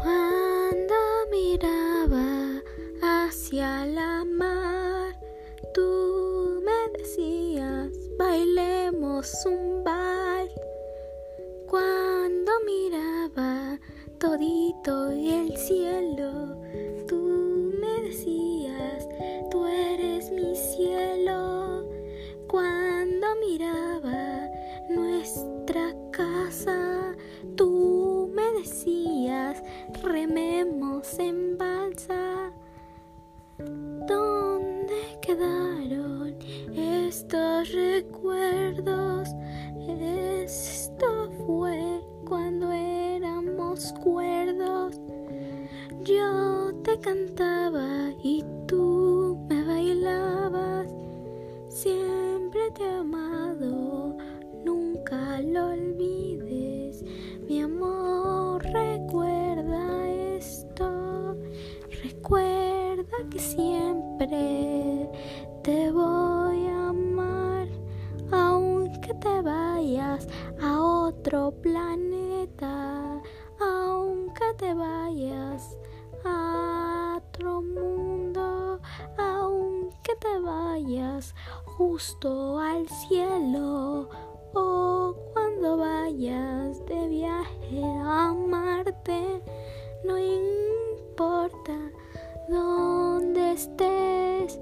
Cuando miraba hacia la mar, tú me decías, bailemos un baile. Cuando miraba todito y el cielo, tú me decías, tú eres mi cielo. Cuando miraba nuestro rememos en balsa. ¿Dónde quedaron estos recuerdos? Esto fue cuando éramos cuerdos. Yo te cantaba y tú me bailabas. Siempre te he amado, Recuerda que siempre te voy a amar, aunque te vayas a otro planeta, aunque te vayas a otro mundo, aunque te vayas justo al cielo o estés,